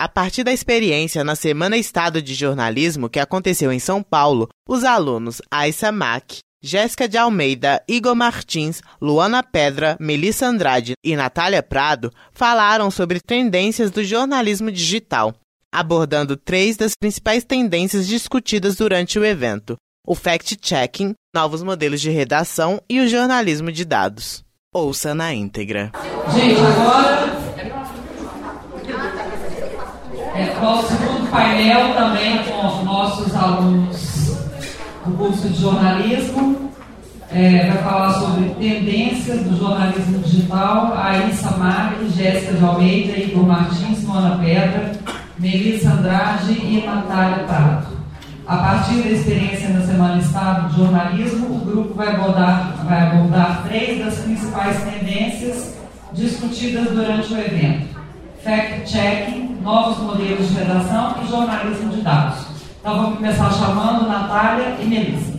A partir da experiência na Semana Estado de Jornalismo que aconteceu em São Paulo, os alunos Aissa Mack, Jéssica de Almeida, Igor Martins, Luana Pedra, Melissa Andrade e Natália Prado falaram sobre tendências do jornalismo digital, abordando três das principais tendências discutidas durante o evento: o fact-checking, novos modelos de redação e o jornalismo de dados. Ouça na íntegra. Gente, agora é, nosso segundo painel também com os nossos alunos do curso de jornalismo. É, vai falar sobre tendências do jornalismo digital, a Issa Mari, Jéssica de Almeida, Igor Martins, Mona Pedra, Melissa Andrade e Natália Prado. A partir da experiência na Semana Estado de Jornalismo, o grupo vai abordar, vai abordar três das principais tendências discutidas durante o evento: fact-checking, novos modelos de redação e jornalismo de dados. Então vamos começar chamando Natália e Melissa.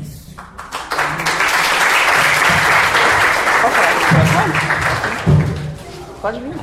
Pode vir,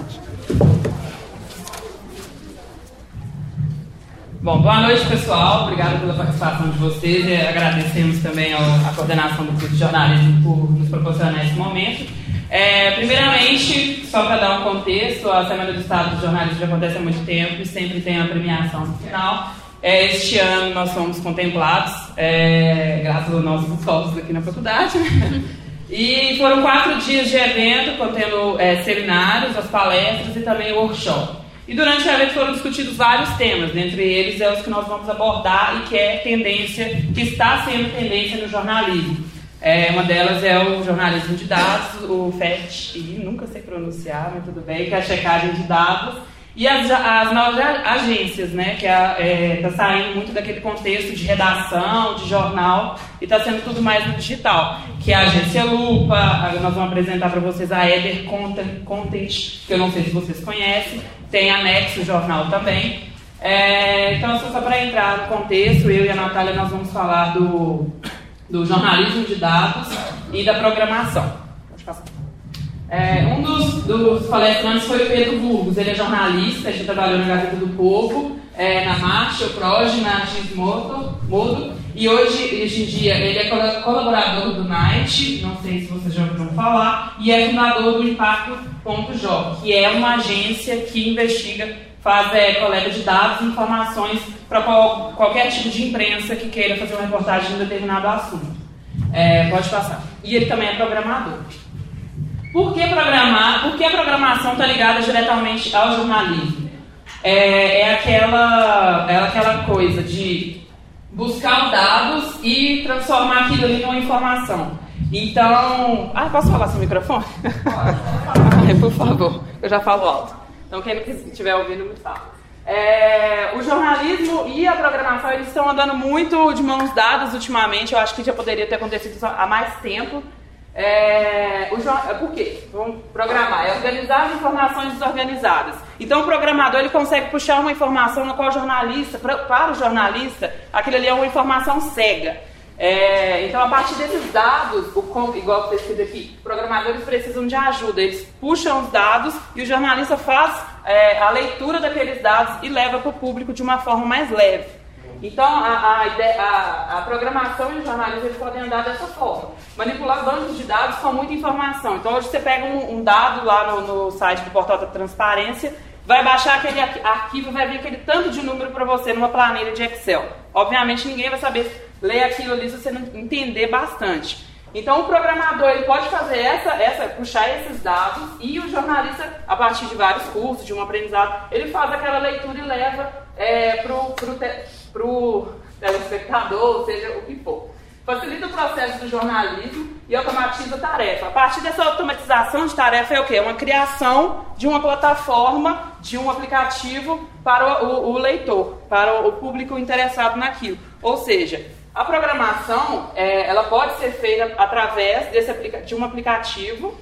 Bom, boa noite, pessoal. Obrigado pela participação de vocês. E agradecemos também à coordenação do curso de jornalismo por nos proporcionar esse momento. É, primeiramente, só para dar um contexto, a Semana do Estado de Jornalismo já acontece há muito tempo e sempre tem a premiação no final. É, este ano nós fomos contemplados, é, graças aos nossos esforços aqui na faculdade. E foram quatro dias de evento, contendo é, seminários, as palestras e também o workshop. E durante o evento foram discutidos vários temas, dentre eles é os que nós vamos abordar e que é tendência, que está sendo tendência no jornalismo. É, uma delas é o jornalismo de dados, o FET, nunca sei pronunciar, mas tudo bem, que é a checagem de dados, e as, as novas agências, né, que está é, tá saindo muito daquele contexto de redação, de jornal, e está sendo tudo mais no digital, que é a agência Lupa, nós vamos apresentar para vocês a Eder Content, que eu não sei se vocês conhecem, tem a Nexo Jornal também. É, então, só para entrar no contexto, eu e a Natália nós vamos falar do do jornalismo de dados e da programação. É, um dos, dos, palestrantes foi o Pedro Burgos, ele é jornalista, ele trabalhou na Gazeta do Povo, é, na Marcha, o Proj, na X Modo, Modo, e hoje, hoje em dia, ele é colaborador do Night, não sei se vocês já ouviram falar, e é fundador do Impacto.jog, que é uma agência que investiga faz é, coleta de dados e informações para qual, qualquer tipo de imprensa que queira fazer uma reportagem de um determinado assunto. É, pode passar. E ele também é programador. Por que programar? Por que a programação está ligada diretamente ao jornalismo? É, é, aquela, é aquela coisa de buscar os dados e transformar aquilo ali numa informação. Então. Ah, posso falar sem microfone? Pode. Por favor, eu já falo alto. Então, quem estiver ouvindo, me fala. É, o jornalismo e a programação eles estão andando muito de mãos dadas ultimamente. Eu acho que já poderia ter acontecido há mais tempo. É, o, por quê? Vamos programar. É organizar as informações desorganizadas. Então, o programador ele consegue puxar uma informação na qual o jornalista, para o jornalista, aquilo ali é uma informação cega. É, então, a partir desses dados, o, igual está escrito aqui, programadores precisam de ajuda. Eles puxam os dados e o jornalista faz é, a leitura daqueles dados e leva para o público de uma forma mais leve. Então, a, a, a, a, programação e o jornalismo podem andar dessa forma. Manipular bancos de dados com muita informação. Então, hoje você pega um, um dado lá no, no, site do Portal da Transparência, vai baixar aquele arquivo, vai vir aquele tanto de número para você numa planilha de Excel. Obviamente, ninguém vai saber ler aquilo ali se você não entender bastante. Então o programador ele pode fazer essa, essa, puxar esses dados e o jornalista, a partir de vários cursos, de um aprendizado, ele faz aquela leitura e leva é, para o telespectador, ou seja, o que for. Facilita o processo do jornalismo e automatiza a tarefa. A partir dessa automatização de tarefa é o quê? É uma criação de uma plataforma, de um aplicativo para o, o leitor, para o público interessado naquilo. Ou seja, a programação, é, ela pode ser feita através desse de um aplicativo.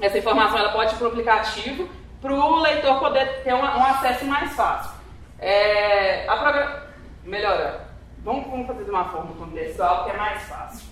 Essa informação ela pode ir para o aplicativo para o leitor poder ter um, um acesso mais fácil. É, a progra... Vamos, vamos fazer de uma forma contextual que é mais fácil.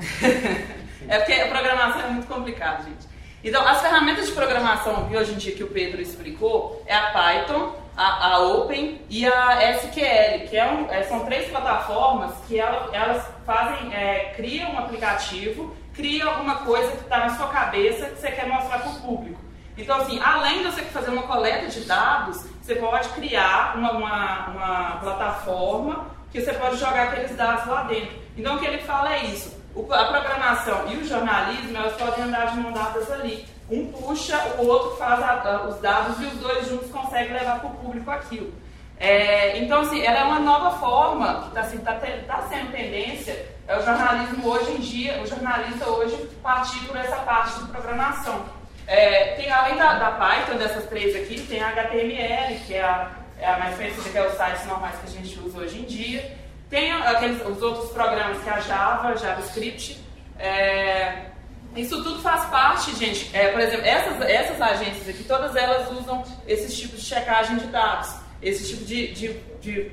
é porque a programação é muito complicada, gente. Então, as ferramentas de programação que hoje em dia que o Pedro explicou é a Python, a, a Open e a SQL, que é um, é, são três plataformas que ela, elas fazem, é, criam um aplicativo, criam alguma coisa que está na sua cabeça que você quer mostrar para o público. Então, assim, além de você fazer uma coleta de dados, você pode criar uma, uma, uma plataforma que você pode jogar aqueles dados lá dentro. Então, o que ele fala é isso. O, a programação e o jornalismo, elas podem andar de mão dadas ali. Um puxa, o outro faz a, os dados e os dois juntos conseguem levar para o público aquilo. É, então, assim, ela é uma nova forma que está assim, tá, tá sendo tendência. É o jornalismo hoje em dia, o jornalista hoje partir por essa parte de programação. É, tem, além da, da, Python, dessas três aqui, tem a HTML, que é a, é a mais conhecida, que é os sites normais que a gente usa hoje em dia. Tem aqueles, os outros programas que é a Java, JavaScript. É, isso tudo faz parte, gente. É, por exemplo, essas, essas agências aqui, todas elas usam esses tipos de checagem de dados, esse tipo de, de, de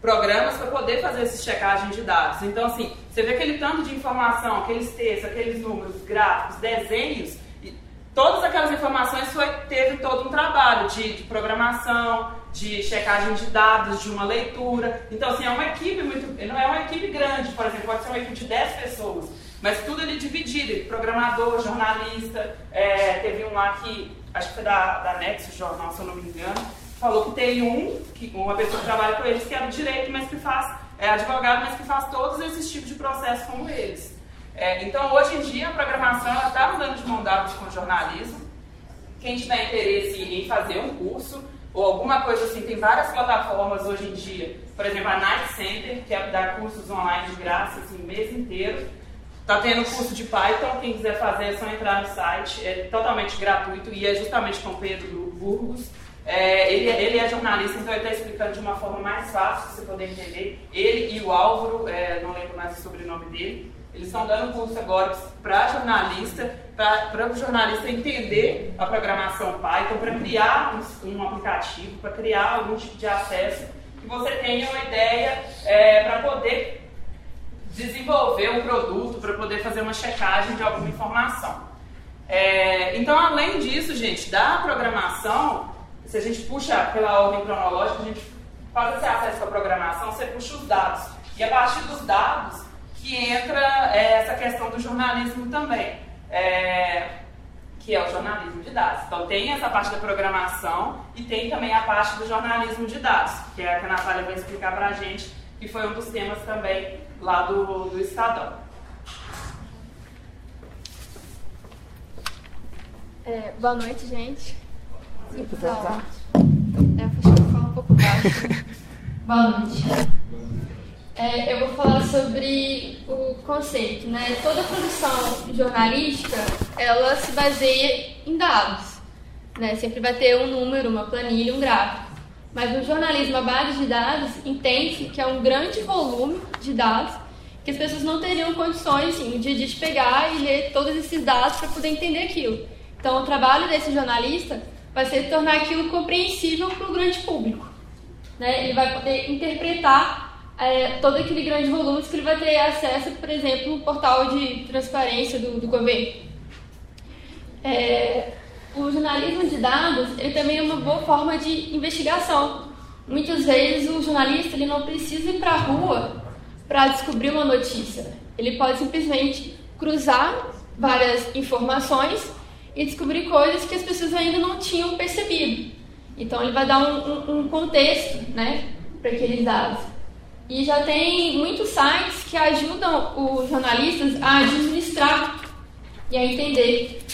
programas para poder fazer essa checagem de dados. Então, assim, você vê aquele tanto de informação, aqueles textos, aqueles números, gráficos, desenhos, todas aquelas informações foi, teve todo um trabalho de, de, programação, de checagem de dados, de uma leitura. Então, assim, é uma equipe muito. Não é uma equipe grande, por exemplo, pode ser uma equipe de 10 pessoas, mas tudo ali dividido: programador, jornalista. É, teve um lá que, acho que foi da, da Nexus Jornal, se eu não me engano, falou que tem um, que, uma pessoa que trabalha com eles, que é do direito, mas que faz, é advogado, mas que faz todos esses tipos de processos como eles. É, então, hoje em dia, a programação está andando de mão dada com o jornalismo. Quem tiver interesse em fazer um curso ou alguma coisa assim, tem várias plataformas hoje em dia. Por exemplo, a Night Center, que é cursos online de graça assim, o mês inteiro. Está tendo curso de Python, quem quiser fazer é só entrar no site, é totalmente gratuito e é justamente com Pedro Burgos. É, ele, ele, é jornalista, então ele está explicando de uma forma mais fácil, para você poder entender. Ele e o Álvaro, é, não lembro mais o sobrenome dele, eles estão dando curso agora para jornalista, para o jornalista entender a programação Python, para criar um, um aplicativo, para criar algum tipo de acesso, que você tenha uma ideia é, para poder desenvolver um produto, para poder fazer uma checagem de alguma informação. É, então, além disso, gente, da programação, se a gente puxa pela ordem cronológica, a gente faz esse acesso à programação, você puxa os dados. E a partir dos dados, que entra é, essa questão do jornalismo também, é, que é o jornalismo de dados. Então tem essa parte da programação e tem também a parte do jornalismo de dados, que é a que a Natália vai explicar para a gente, que foi um dos temas também lá do, do Estadão. É, boa noite, gente. Tá. É, acho que eu falo um pouco baixo. boa noite é, eu vou falar sobre o conceito, né? Toda produção jornalística, ela se baseia em dados, né? Sempre vai ter um número, uma planilha, um gráfico. Mas no jornalismo, a base de dados entende que é um grande volume de dados que as pessoas não teriam condições, assim, no dia a dia, de pegar e ler todos esses dados para poder entender aquilo. Então, o trabalho desse jornalista vai ser tornar aquilo compreensível para o grande público. Né? Ele vai poder interpretar é, todo aquele grande volume que ele vai ter acesso, por exemplo, no portal de transparência do, do governo. É, o jornalismo de dados ele também é uma boa forma de investigação. Muitas vezes o jornalista ele não precisa ir para a rua para descobrir uma notícia. Ele pode simplesmente cruzar várias informações e descobrir coisas que as pessoas ainda não tinham percebido. Então ele vai dar um, um, um contexto né, para aqueles dados. E já tem muitos sites que ajudam os jornalistas a administrar e a entender.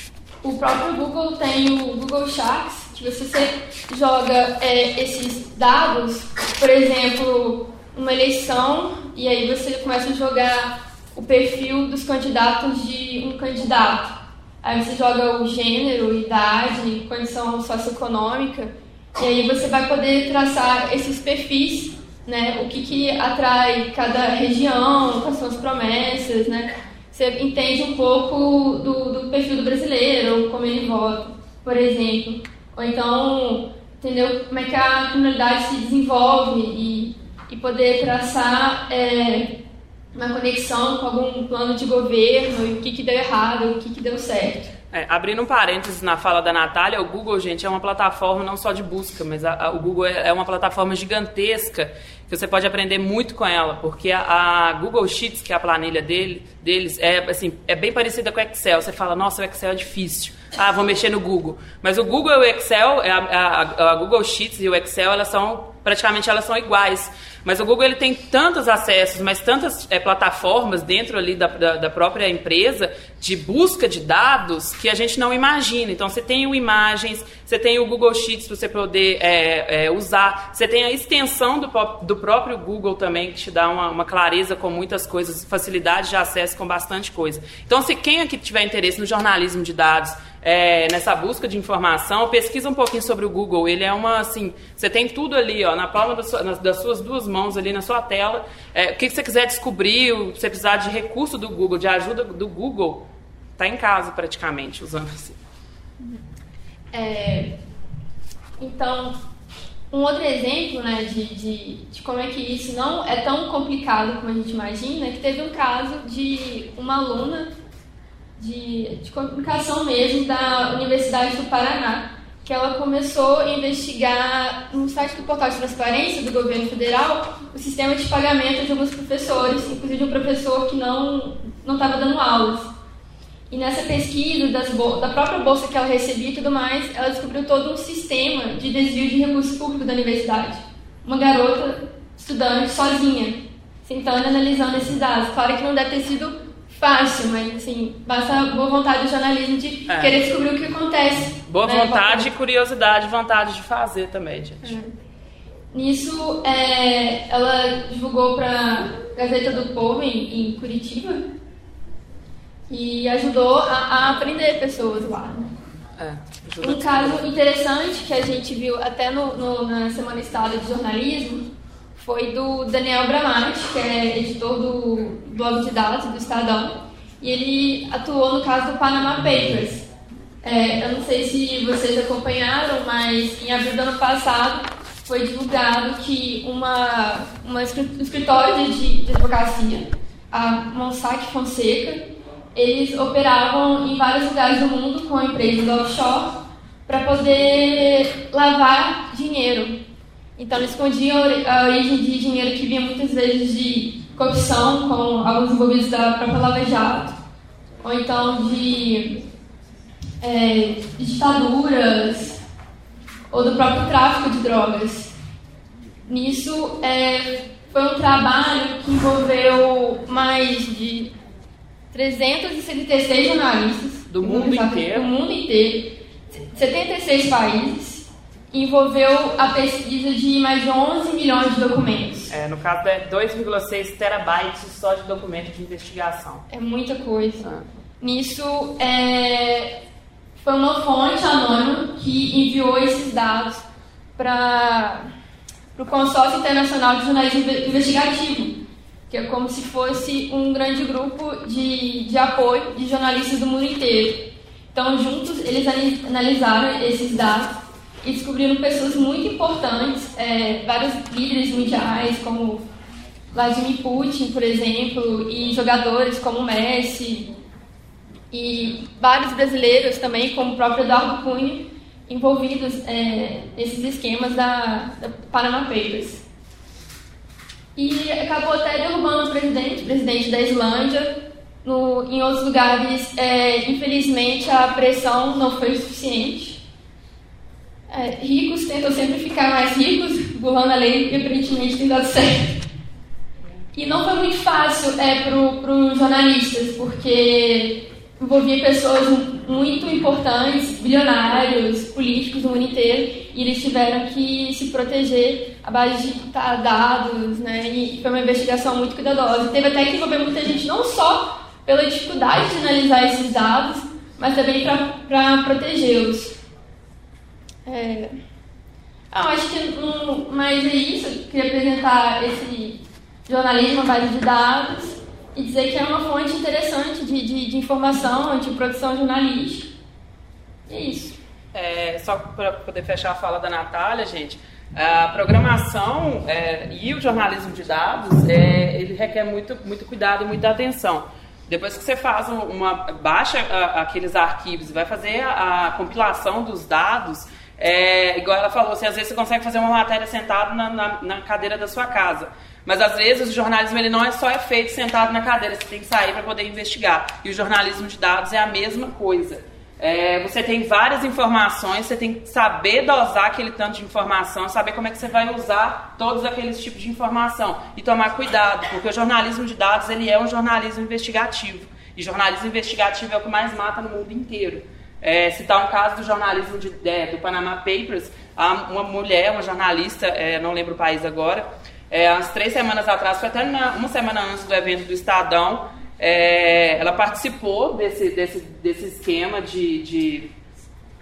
O próprio Google tem o Google Sharks, que você joga é, esses dados, por exemplo, uma eleição, e aí você começa a jogar o perfil dos candidatos de um candidato. Aí você joga o gênero, idade, condição socioeconômica, e aí você vai poder traçar esses perfis né? O que, que atrai cada região, quais são as promessas, né? Você entende um pouco do, do perfil do brasileiro, como ele vota, por exemplo. Ou então, entendeu como é que a comunidade se desenvolve e, e poder traçar é, uma conexão com algum plano de governo e o que, que deu errado, o que, que deu certo. É, abrindo um parênteses na fala da Natália, o Google, gente, é uma plataforma não só de busca, mas a, a, o Google é, é uma plataforma gigantesca que você pode aprender muito com ela, porque a, a Google Sheets, que é a planilha dele, deles, é, assim, é bem parecida com o Excel. Você fala, nossa, o Excel é difícil. Ah, vou mexer no Google. Mas o Google e o Excel, a, a Google Sheets e o Excel, elas são, praticamente elas são iguais. Mas o Google ele tem tantos acessos, mas tantas é, plataformas dentro ali da, da, da, própria empresa de busca de dados que a gente não imagina. Então você tem o imagens, você tem o Google Sheets para você poder é, é, usar, você tem a extensão do, do próprio Google também que te dá uma, uma, clareza com muitas coisas, facilidade de acesso com bastante coisa. Então se quem aqui tiver interesse no jornalismo de dados é, nessa busca de informação, pesquisa um pouquinho sobre o Google. Ele é uma, assim, você tem tudo ali, ó, na palma das, suas, das suas duas mãos ali na sua tela. É, o que, que você quiser descobrir, se você precisar de recurso do Google, de ajuda do Google, está em casa praticamente, usando assim. É, então, um outro exemplo né, de, de, de, como é que isso não é tão complicado como a gente imagina, é que teve um caso de uma aluna de, de comunicação mesmo da Universidade do Paraná, que ela começou a investigar no site do Portal de Transparência do governo federal o sistema de pagamento de alguns professores, inclusive um professor que não não estava dando aulas. E nessa pesquisa da própria bolsa que ela recebia e tudo mais, ela descobriu todo um sistema de desvio de recursos públicos da universidade. Uma garota estudante sozinha, sentando e analisando esses dados. Claro que não deve ter sido fácil, mas assim, basta boa vontade do jornalismo de é. querer descobrir o que acontece. Boa né? vontade, curiosidade, vontade de fazer também, gente. É. Nisso, é, ela divulgou para Gazeta do Povo em, em, Curitiba e ajudou a, a aprender pessoas lá. Né? É, um caso interessante que a gente viu até no, no, na Semana Estado de Jornalismo foi do Daniel Bramante, que é editor do blog de dados do Estadão, e ele atuou no caso do Panama Papers. É, eu não sei se vocês acompanharam, mas em abril do ano passado foi divulgado que uma, uma um escritório de, de advocacia, a Mossack Fonseca, eles operavam em vários lugares do mundo com empresas offshore para poder lavar dinheiro então, eles escondiam a origem de dinheiro que vinha muitas vezes de corrupção, com alguns envolvidos da própria Lava Jato, ou então de, é, de ditaduras, ou do próprio tráfico de drogas. Nisso, é, foi um trabalho que envolveu mais de 376 jornalistas do mundo inteiro, do mundo inteiro. 76 países envolveu a pesquisa de mais de 11 milhões de documentos. É, no caso é 2,6 terabytes só de documento de investigação. É muita coisa. Ah. Nisso, é, foi uma fonte anônima que enviou esses dados para o Consórcio Internacional de Jornalismo Investigativo, que é como se fosse um grande grupo de, de apoio de jornalistas do mundo inteiro. Então, juntos, eles analisaram esses dados e descobriram pessoas muito importantes, é, vários líderes mundiais, como Vladimir Putin, por exemplo, e jogadores como Messi, e vários brasileiros também, como o próprio Eduardo Cunha, envolvidos é, nesses esquemas da, da Panama Papers. E acabou até derrubando o presidente, o presidente da Islândia. No, em outros lugares, é, infelizmente, a pressão não foi suficiente é, ricos tentam sempre ficar mais ricos, burlando a lei, e aparentemente tem dado certo. E não foi muito fácil é, para os jornalistas, porque envolvia pessoas muito importantes, bilionários, políticos do mundo inteiro, e eles tiveram que se proteger à base de dados, né? E foi uma investigação muito cuidadosa. Teve até que envolver muita gente, não só pela dificuldade de analisar esses dados, mas também para protegê-los. É... Ah, acho que mas é isso. Eu queria apresentar esse jornalismo à base de dados e dizer que é uma fonte interessante de, de, de informação, de produção jornalística. E é isso. É, só para poder fechar a fala da Natália, gente, a programação é, e o jornalismo de dados, é, ele requer muito, muito cuidado e muita atenção. Depois que você faz uma baixa aqueles arquivos e vai fazer a, a compilação dos dados, é, igual ela falou, assim, às vezes você consegue fazer uma matéria sentado na, na, na, cadeira da sua casa. Mas às vezes o jornalismo ele não é só é feito sentado na cadeira, você tem que sair para poder investigar. E o jornalismo de dados é a mesma coisa. É, você tem várias informações, você tem que saber dosar aquele tanto de informação, saber como é que você vai usar todos aqueles tipos de informação e tomar cuidado, porque o jornalismo de dados ele é um jornalismo investigativo e jornalismo investigativo é o que mais mata no mundo inteiro. É, citar um caso do jornalismo de, é, do Panama Papers, uma mulher, uma jornalista, é, não lembro o país agora, é, umas três semanas atrás, foi até na, uma semana antes do evento do Estadão, é, ela participou desse, desse, desse esquema de, de,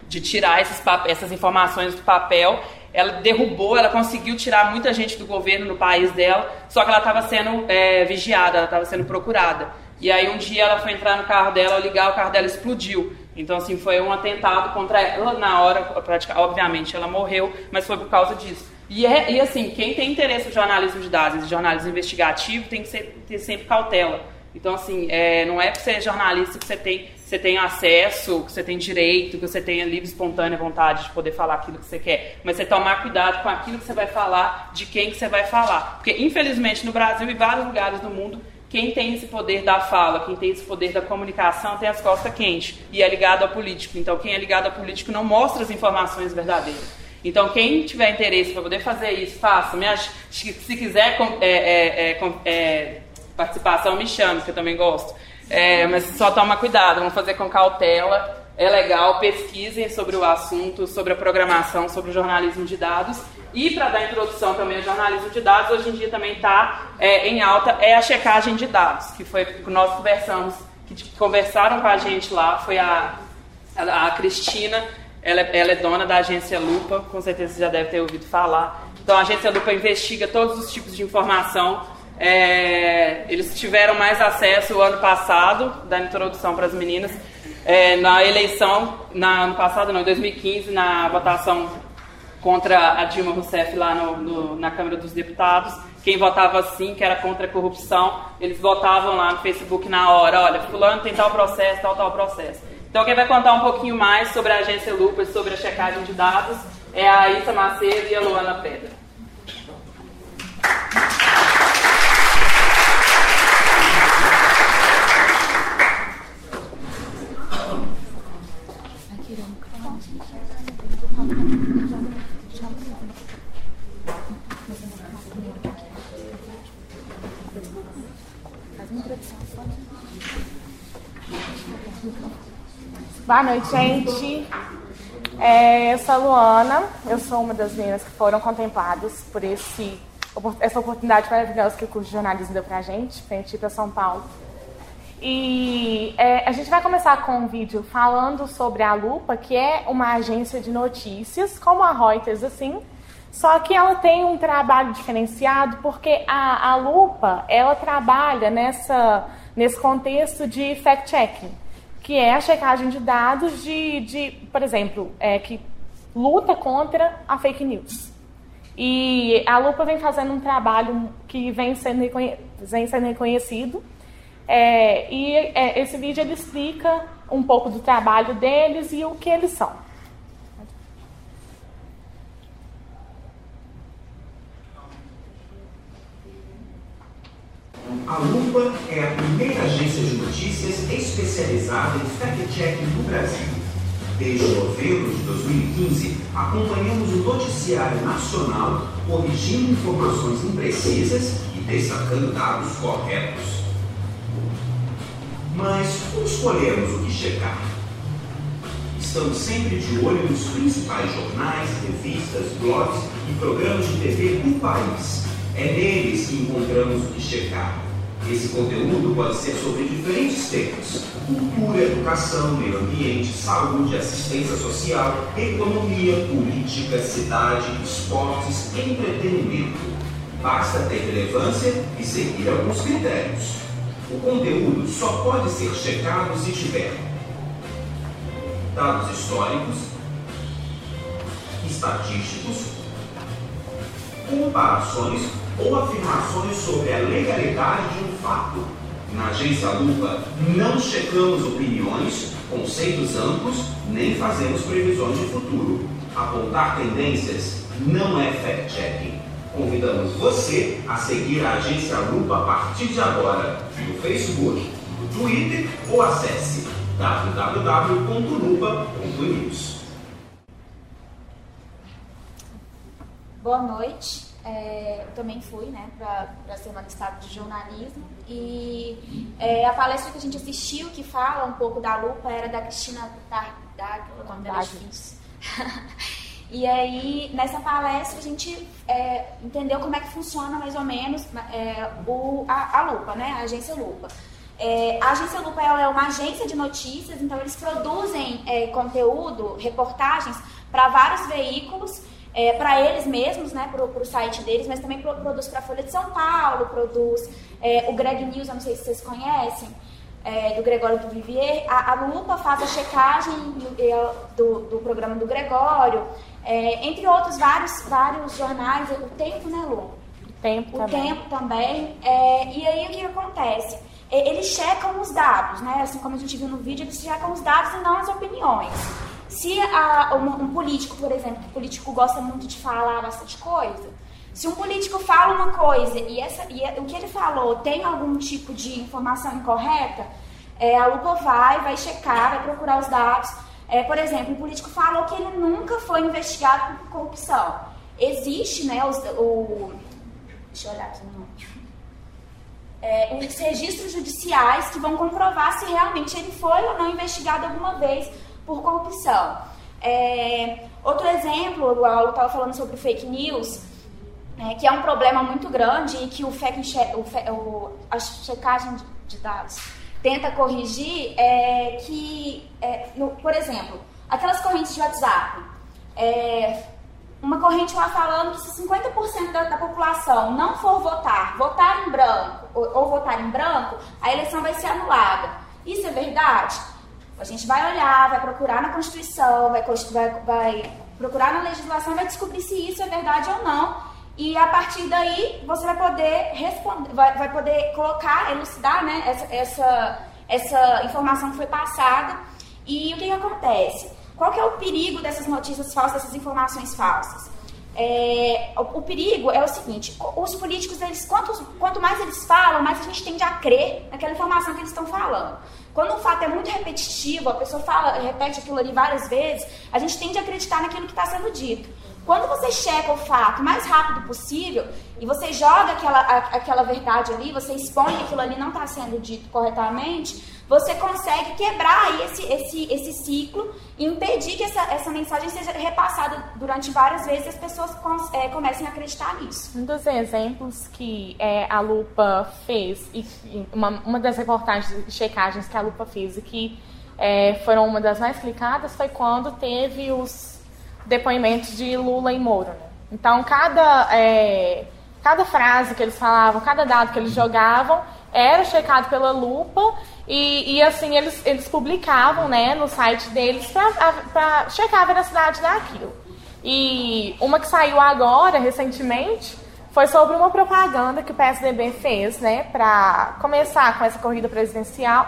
de tirar esses, essas informações do papel. Ela derrubou, ela conseguiu tirar muita gente do governo no país dela, só que ela estava sendo é, vigiada, ela estava sendo procurada. E aí um dia ela foi entrar no carro dela, ligar, o carro dela explodiu. Então, assim, foi um atentado contra ela na hora, praticamente, obviamente ela morreu, mas foi por causa disso. E, é, e assim, quem tem interesse no jornalismo de dados, jornalismo investigativo, tem que ser, ter sempre cautela então, assim, é, não é você é jornalista que você tem, você tem acesso, que você tem direito, que você tenha livre, espontânea vontade de poder falar aquilo que você quer. Mas você tomar cuidado com aquilo que você vai falar, de quem que você vai falar. Porque, infelizmente, no Brasil e vários lugares do mundo, quem tem esse poder da fala, quem tem esse poder da comunicação, tem as costas quentes e é ligado ao político. Então, quem é ligado ao político não mostra as informações verdadeiras. Então, quem tiver interesse para poder fazer isso, faça. Me se quiser é, é, é, é participação, me chame, que eu também gosto. É, mas só toma cuidado, vamos fazer com cautela. É legal, pesquisem sobre o assunto, sobre a programação, sobre o jornalismo de dados. E para dar introdução também ao jornalismo de dados, hoje em dia também está é, em alta, é a checagem de dados, que foi que nós conversamos, que conversaram com a gente lá, foi a, a, Cristina, ela, ela, é dona da agência Lupa, com certeza você já deve ter ouvido falar. Então a agência Lupa investiga todos os tipos de informação é, eles tiveram mais acesso o ano passado, da introdução para as meninas, é, na eleição, na, ano passado não, em 2015, na votação contra a Dilma Rousseff lá no, no, na Câmara dos Deputados. Quem votava sim, que era contra a corrupção, eles votavam lá no Facebook na hora, olha, fulano tem tal processo, tal, tal processo. Então quem vai contar um pouquinho mais sobre a agência Lupa e sobre a checagem de dados é a Issa Macedo e a Luana Pedra. Boa noite, gente. É, eu sou a Luana, eu sou uma das meninas que foram contempladas por esse, essa oportunidade maravilhosa que o curso de jornalismo deu pra gente, pra gente ir para São Paulo. E é, a gente vai começar com um vídeo falando sobre a Lupa, que é uma agência de notícias, como a Reuters, assim, só que ela tem um trabalho diferenciado porque a, a Lupa, ela trabalha nessa, nesse contexto de fact-checking que é a checagem de dados de, de por exemplo, é, que luta contra a fake news. E a Lupa vem fazendo um trabalho que vem sendo, reconhe vem sendo reconhecido. É, e é, esse vídeo ele explica um pouco do trabalho deles e o que eles são. A Lupa é a primeira agência de especializada em fact-checking no Brasil. Desde novembro de 2015, acompanhamos o noticiário nacional corrigindo informações imprecisas e destacando dados corretos. Mas como escolhemos o que checar? Estamos sempre de olho nos principais jornais, revistas, blogs e programas de TV do país. É neles que encontramos o que checar. Esse conteúdo pode ser sobre diferentes temas: cultura, educação, meio ambiente, saúde, assistência social, economia, política, cidade, esportes, entretenimento. Basta ter relevância e seguir alguns critérios. O conteúdo só pode ser checado se tiver dados históricos, estatísticos, comparações ou afirmações sobre a legalidade de um fato, Na agência Lupa, não checamos opiniões, conceitos amplos, nem fazemos previsões de futuro. Apontar tendências não é fact-checking. Convidamos você a seguir a agência Lupa a partir de agora no Facebook, no Twitter ou acesse www.lupa.news. Boa noite. É, eu também fui né, para a Semana Estado de Jornalismo e é, a palestra que a gente assistiu, que fala um pouco da lupa, era da Cristina dela é difícil. e aí, nessa palestra, a gente é, entendeu como é que funciona mais ou menos é, o, a, a, lupa, né, a agência lupa. É, a agência Lupa é uma agência de notícias, então eles produzem é, conteúdo, reportagens para vários veículos é, para eles mesmos, né, para o site deles, mas também pro, produz para a Folha de São Paulo, produz é, o Greg News, eu não sei se vocês conhecem, é, do Gregório do Vivier. A, a Lupa faz a checagem do, do programa do Gregório, é, entre outros vários, vários jornais, o Tempo, né, Lu? O Tempo o também. Tempo também. É, e aí o que acontece? Eles checam os dados, né? Assim como a gente viu no vídeo, eles checam os dados e não as opiniões. Se a, um, um, político, por exemplo, que político gosta muito de falar bastante coisa, se um político fala uma coisa e, essa, e o que ele falou tem algum tipo de informação incorreta, é, a lupa vai, vai checar, vai procurar os dados. É, por exemplo, um político falou que ele nunca foi investigado por corrupção. Existe, né, os, o... Deixa eu olhar aqui no é, os registros judiciais que vão comprovar se realmente ele foi ou não investigado alguma vez por corrupção. É, outro exemplo, eu estava falando sobre fake news, é, que é um problema muito grande e que o, fake, o, o a checagem de dados tenta corrigir, é que, é, no, por exemplo, aquelas correntes de WhatsApp, é, uma corrente lá falando que se 50% da, da, população não for votar, votar em branco ou, ou votar em branco, a eleição vai ser anulada. Isso é verdade? A gente vai olhar, vai procurar na Constituição, vai, vai, vai procurar na legislação, vai descobrir se isso é verdade ou não. E a partir daí você vai poder responder, vai, vai poder colocar, elucidar né, essa, essa, essa informação que foi passada. E o que, que acontece? Qual que é o perigo dessas notícias falsas, dessas informações falsas? É, o, o, perigo é o seguinte: os políticos, eles, quanto, quanto mais eles falam, mais a gente tende a crer naquela informação que eles estão falando. Quando um fato é muito repetitivo, a pessoa fala, repete aquilo ali várias vezes, a gente tende a acreditar naquilo que está sendo dito. Quando você checa o fato o mais rápido possível e você joga aquela, a, aquela verdade ali, você expõe que aquilo ali não está sendo dito corretamente, você consegue quebrar esse, esse, esse ciclo e impedir que essa, essa mensagem seja repassada durante várias vezes e as pessoas é, comecem a acreditar nisso. Um dos exemplos que é, a Lupa fez, e, uma, uma das reportagens checagens que a Lupa fez e que é, foram uma das mais clicadas foi quando teve os depoimentos de Lula e Moro. Né? Então, cada, é, cada frase que eles falavam, cada dado que eles jogavam, era checado pela lupa e, e assim eles, eles publicavam né, no site deles para checar a veracidade daquilo. E uma que saiu agora, recentemente, foi sobre uma propaganda que o PSDB fez né, para começar com essa corrida presidencial,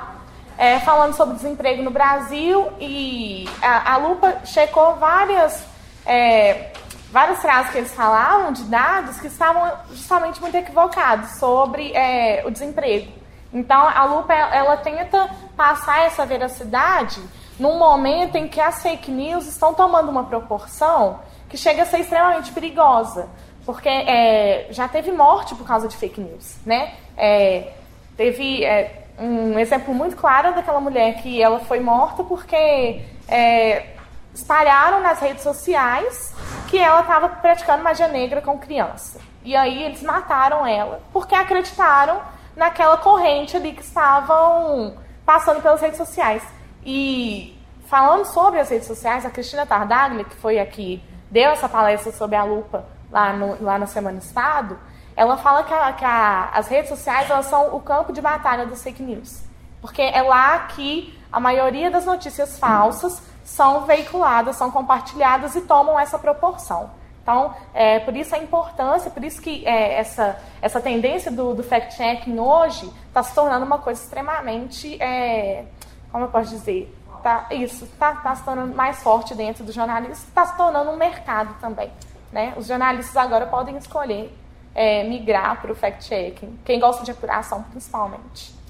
é, falando sobre desemprego no Brasil e a, a lupa checou várias. É, várias frases que eles falavam de dados que estavam justamente muito equivocados sobre é, o desemprego. Então, a lupa ela tenta passar essa veracidade num momento em que as fake news estão tomando uma proporção que chega a ser extremamente perigosa, porque é, já teve morte por causa de fake news, né? É, teve é, um exemplo muito claro daquela mulher que ela foi morta porque é, espalharam nas redes sociais que ela estava praticando magia negra com criança. E aí eles mataram ela porque acreditaram naquela corrente ali que estavam passando pelas redes sociais. E falando sobre as redes sociais, a Cristina Tardaglia, que foi aqui, deu essa palestra sobre a lupa lá, no, lá na Semana Estado, ela fala que, a, que a, as redes sociais elas são o campo de batalha das fake news. Porque é lá que a maioria das notícias falsas são veiculadas, são compartilhadas e tomam essa proporção. Então, é, por isso a importância, por isso que é, essa, essa tendência do, do fact-checking hoje está se tornando uma coisa extremamente, é, como eu posso dizer, tá, isso, está tá se tornando mais forte dentro do jornalismo, está se tornando um mercado também. Né? Os jornalistas agora podem escolher é, migrar para o fact-checking, quem gosta de apuração principalmente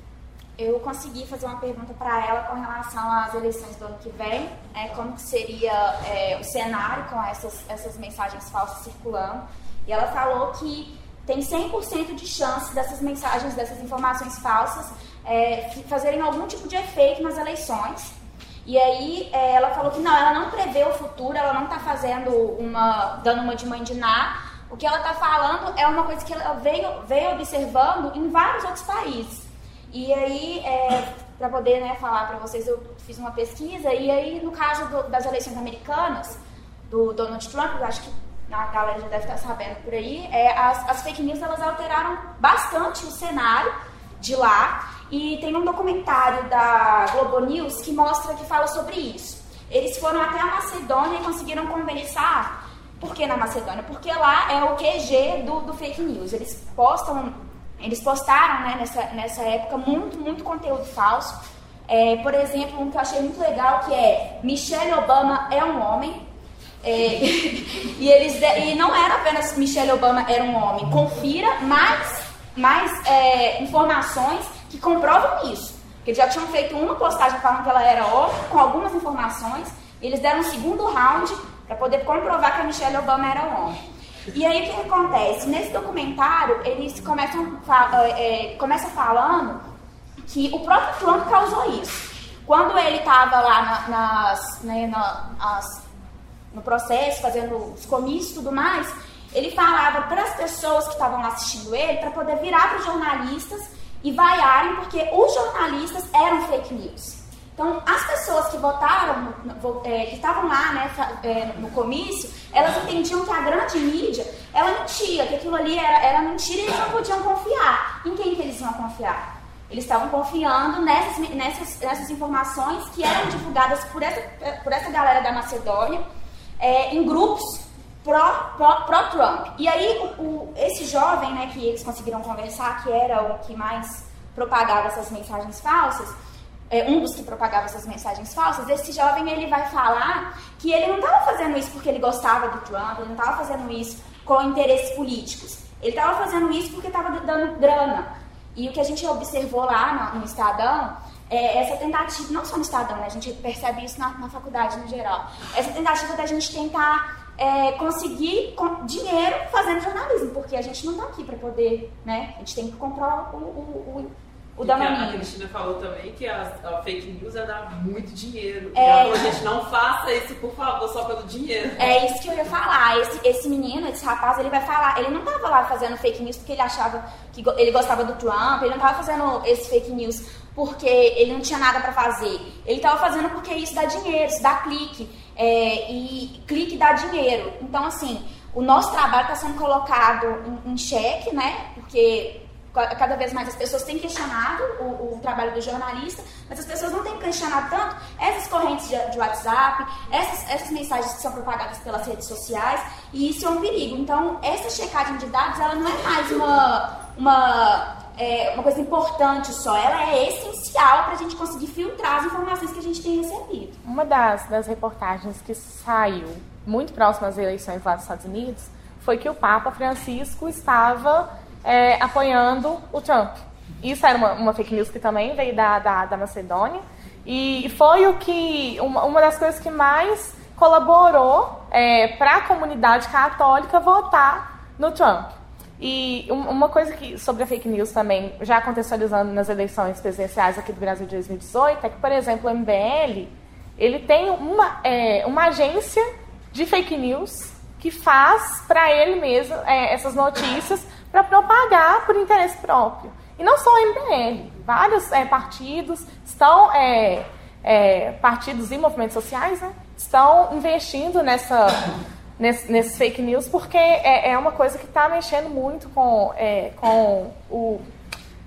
eu consegui fazer uma pergunta para ela com relação às eleições do ano que vem, é, como que seria é, o cenário com essas, essas mensagens falsas circulando. E ela falou que tem 100% de chance dessas mensagens, dessas informações falsas é, fazerem algum tipo de efeito nas eleições. E aí é, ela falou que não, ela não prevê o futuro, ela não está fazendo uma, dando uma de mãe de. O que ela está falando é uma coisa que ela veio, veio observando em vários outros países. E aí, é, para poder né, falar para vocês, eu fiz uma pesquisa, e aí, no caso do, das eleições americanas, do Donald Trump, eu acho que a galera já deve estar sabendo por aí, é, as, as fake news elas alteraram bastante o cenário de lá, e tem um documentário da Globo News que mostra, que fala sobre isso. Eles foram até a Macedônia e conseguiram conversar. Por que na Macedônia? Porque lá é o QG do, do fake news. Eles postam eles postaram né, nessa, nessa época muito, muito conteúdo falso. É, por exemplo, um que eu achei muito legal que é Michelle Obama é um homem. É, e, eles e não era apenas Michelle Obama era um homem. Confira mais, mais é, informações que comprovam isso. Porque eles já tinham feito uma postagem falando que ela era homem, com algumas informações. Eles deram um segundo round para poder comprovar que a Michelle Obama era homem. E aí o que acontece? Nesse documentário, eles começam, é, começam falando que o próprio Trump causou isso. Quando ele estava lá na, nas, né, nas, no processo, fazendo os comícios e tudo mais, ele falava para as pessoas que estavam assistindo ele para poder virar para os jornalistas e vaiarem, porque os jornalistas eram fake news. Então, as pessoas que votaram, é, que estavam lá né, é, no comício, elas entendiam que a grande mídia, ela mentia, que aquilo ali era, era mentira e eles não podiam confiar. Em quem que eles iam confiar? Eles estavam confiando nessas, nessas, nessas informações que eram divulgadas por essa, por essa galera da Macedônia, é, em grupos pró-Trump. Pró, pró e aí, o, o, esse jovem né, que eles conseguiram conversar, que era o que mais propagava essas mensagens falsas, é, um dos que propagava essas mensagens falsas, esse jovem ele vai falar que ele não estava fazendo isso porque ele gostava do Trump, ele não estava fazendo isso com interesses políticos. Ele estava fazendo isso porque estava dando grana. E o que a gente observou lá no, no Estadão é essa tentativa, não só no Estadão, né? a gente percebe isso na, na faculdade no geral, essa tentativa da gente tentar é, conseguir dinheiro fazendo jornalismo, porque a gente não está aqui para poder, né? A gente tem que comprar o, o, o o da A Cristina falou também que a, a, fake news ia dar muito dinheiro. É, ela falou, gente, não faça isso, por favor, só pelo dinheiro. É isso que eu ia falar. Esse, esse menino, esse rapaz, ele vai falar. Ele não tava lá fazendo fake news porque ele achava que ele gostava do Trump, ele não tava fazendo esse fake news porque ele não tinha nada para fazer. Ele tava fazendo porque isso dá dinheiro, isso dá clique. É, e clique dá dinheiro. Então, assim, o nosso trabalho está sendo colocado em, em xeque, né? Porque cada vez mais as pessoas têm questionado o, o, trabalho do jornalista, mas as pessoas não têm questionado tanto essas correntes de, de, WhatsApp, essas, essas mensagens que são propagadas pelas redes sociais, e isso é um perigo. Então, essa checagem de dados, ela não é mais uma, uma, é, uma coisa importante só, ela é essencial para a gente conseguir filtrar as informações que a gente tem recebido. Uma das, das reportagens que saiu muito próximo às eleições lá dos Estados Unidos foi que o Papa Francisco estava é, apoiando o Trump. Isso era uma, uma, fake news que também veio da, da, da Macedônia. E foi o que uma, uma das coisas que mais colaborou é, para a comunidade católica votar no Trump. E uma coisa que sobre a fake news também, já contextualizando nas eleições presidenciais aqui do Brasil de 2018, é que, por exemplo, o MBL ele tem uma, é, uma agência de fake news que faz para ele mesmo é, essas notícias para propagar por interesse próprio. E não só o MBL, vários é, partidos estão, é, é, partidos e movimentos sociais, né, estão investindo nessa, nesse, nesses fake news porque é, é uma coisa que está mexendo muito com, é, com, o,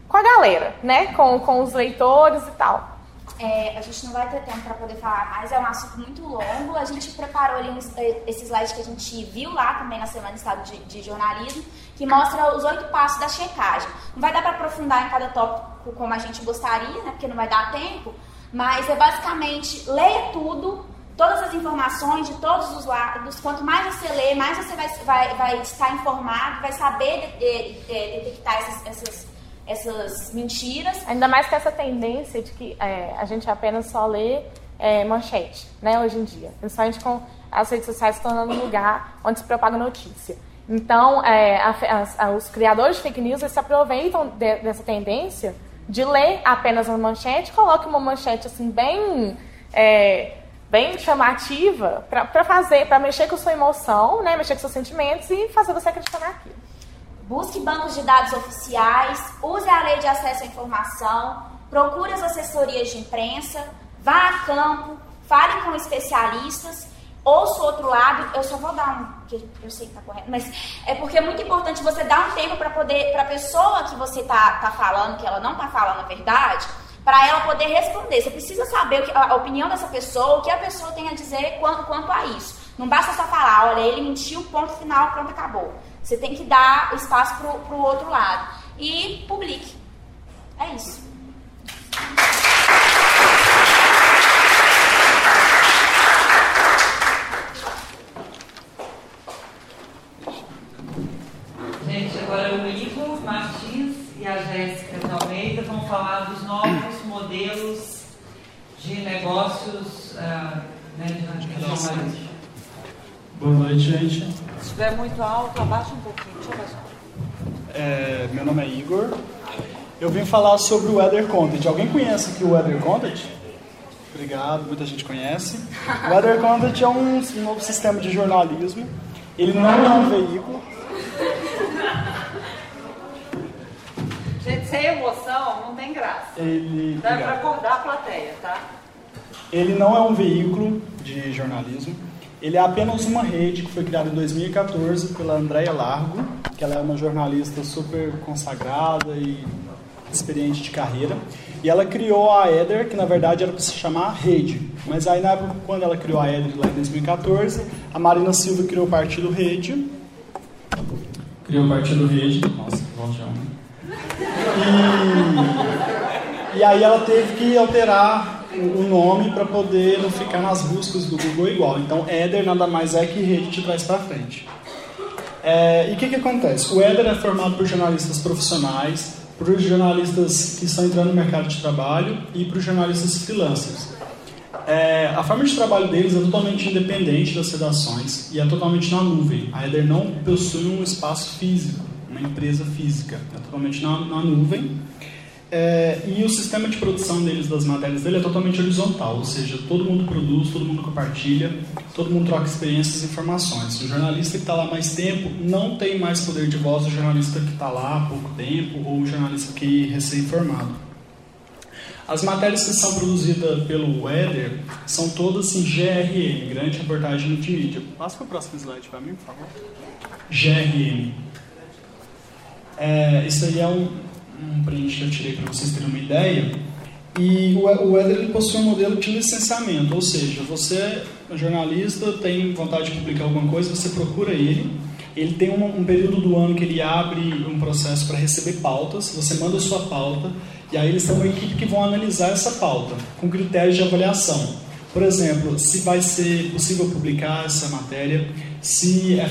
com a galera, né, com, com os leitores e tal. é, a gente não vai ter tempo para poder falar mais, é um assunto muito longo. A gente preparou ali uns, é, esse slide que a gente viu lá também na Semana Estado de, de Jornalismo, que mostra os oito passos da checagem. Não vai dar para aprofundar em cada tópico como a gente gostaria, né, porque não vai dar tempo, mas é basicamente leia tudo, todas as informações de todos os lados. Quanto mais você lê, mais você vai, vai, vai estar informado, vai saber de, de, de, detectar essas, essas essas mentiras. Ainda mais que essa tendência de que é, a gente apenas só lê é, manchete, né, hoje em dia. Principalmente com as redes sociais se tornando um lugar onde se propaga notícia. Então, é, a, a, os criadores de fake news se aproveitam de, dessa tendência de ler apenas uma manchete, coloque uma manchete assim bem é, bem chamativa para fazer, para mexer com sua emoção, né, mexer com seus sentimentos e fazer você acreditar naquilo. Busque bancos de dados oficiais, use a lei de acesso à informação, procure as assessorias de imprensa, vá a campo, fale com especialistas. Ouça o outro lado, eu só vou dar um, que eu sei que está correto, mas é porque é muito importante você dar um tempo para poder, para a pessoa que você está tá falando, que ela não está falando a verdade, para ela poder responder. Você precisa saber que, a opinião dessa pessoa, o que a pessoa tem a dizer quanto, quanto a isso. Não basta só falar, olha, ele mentiu, ponto final, pronto, acabou. Você tem que dar espaço para o outro lado. E publique. É isso. Gente, agora o Igor Martins e a Jéssica de Almeida vão falar dos novos modelos de negócios uh, né, Boa noite, gente. Se estiver muito alto, abaixa um pouquinho. Deixa eu. É, meu nome é Igor. Eu vim falar sobre o Weather Content. Alguém conhece aqui o Weather Content? Obrigado, muita gente conhece. O Weather Content é um novo sistema de jornalismo. Ele não é um veículo. Gente, sem emoção não tem graça. Ele, Dá para acordar a plateia, tá? Ele não é um veículo de jornalismo. Ele é apenas uma rede que foi criada em 2014 pela Andrea Largo, que ela é uma jornalista super consagrada e experiente de carreira. E ela criou a Eder, que na verdade era para se chamar Rede. Mas aí, na época, quando ela criou a Eder lá em 2014, a Marina Silva criou o Partido Rede. Criou o Partido Rede. Nossa, volte E, e aí ela teve que alterar o nome para poder não ficar nas buscas do Google igual. Então, Eder nada mais é que rede de trás para frente. É, e o que, que acontece? O Eder é formado por jornalistas profissionais, por jornalistas que estão entrando no mercado de trabalho e por jornalistas freelancers. É, a forma de trabalho deles é totalmente independente das redações e é totalmente na nuvem. A Eder não possui um espaço físico, uma empresa física, é totalmente na, na nuvem. É, e o sistema de produção deles, das matérias dele, é totalmente horizontal, ou seja, todo mundo produz, todo mundo compartilha, todo mundo troca experiências e informações. O jornalista que está lá mais tempo não tem mais poder de voz do jornalista que está lá há pouco tempo ou o jornalista que é recém-formado. As matérias que são produzidas pelo Weather são todas em GRM, Grande Reportagem Multimídia. Passa para o próximo slide para mim, por favor. GRM. É, isso aí é um, um print que eu tirei para vocês terem uma ideia. E o Eder ele possui um modelo de licenciamento, ou seja, você, jornalista, tem vontade de publicar alguma coisa, você procura ele. Ele tem um, um período do ano que ele abre um processo para receber pautas, você manda a sua pauta, e aí eles têm uma equipe que vão analisar essa pauta, com critérios de avaliação. Por exemplo, se vai ser possível publicar essa matéria, se é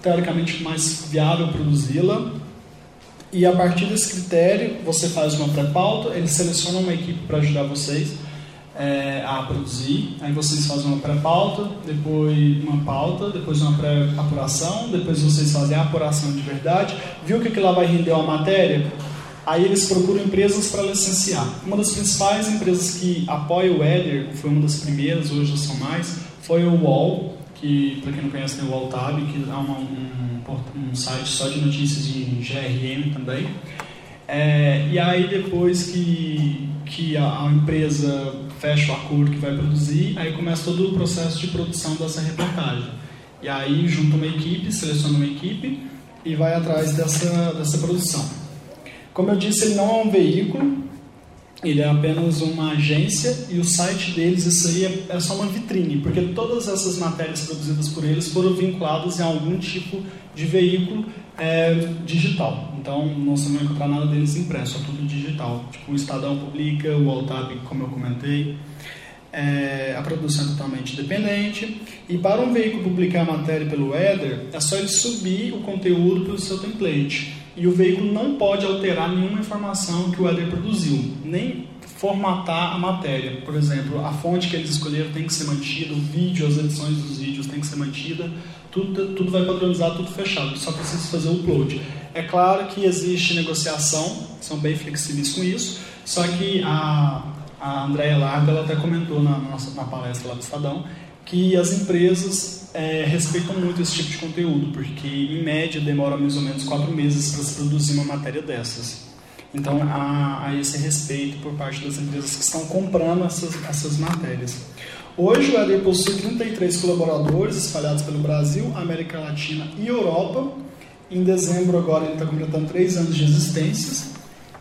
teoricamente mais viável produzi-la, e a partir desse critério, você faz uma pré-pauta, eles selecionam uma equipe para ajudar vocês é, a produzir. Aí vocês fazem uma pré-pauta, depois uma pauta, depois uma pré-apuração, depois vocês fazem a apuração de verdade. Viu que aquilo lá vai render uma matéria? Aí eles procuram empresas para licenciar. Uma das principais empresas que apoia o Eder, foi uma das primeiras, hoje já são mais, foi o UOL, que para quem não conhece tem o UOL Tab, que é uma, um um site só de notícias de GRM também. É, e aí depois que, que a, a, empresa fecha o acordo que vai produzir, aí começa todo o processo de produção dessa reportagem. E aí junta uma equipe, seleciona uma equipe e vai atrás dessa, dessa produção. Como eu disse, ele não é um veículo, ele é apenas uma agência e o site deles, isso aí é, é só uma vitrine, porque todas essas matérias produzidas por eles foram vinculadas em algum tipo de veículo é, digital. Então, não não vai encontrar nada deles impresso, é tudo digital. Tipo, o Estadão publica, o Altab, como eu comentei. É, a produção é totalmente independente. E para um veículo publicar a matéria pelo header, é só ele subir o conteúdo pelo seu template e o veículo não pode alterar nenhuma informação que o header produziu, nem formatar a matéria. Por exemplo, a fonte que eles escolheram tem que ser mantida, o vídeo, as edições dos vídeos tem que ser mantida, tudo, tudo vai padronizar, tudo fechado, só precisa fazer o upload. É claro que existe negociação, são bem flexíveis com isso, só que a, a Andrea Larga ela até comentou na, nossa, na palestra lá do Estadão que as empresas é, respeitam muito esse tipo de conteúdo, porque em média demora mais ou menos quatro meses para se produzir uma matéria dessas. Então há, há, esse respeito por parte das empresas que estão comprando essas, essas matérias. Hoje o ED possui 33 colaboradores espalhados pelo Brasil, América Latina e Europa. Em dezembro agora ele está completando três anos de existência.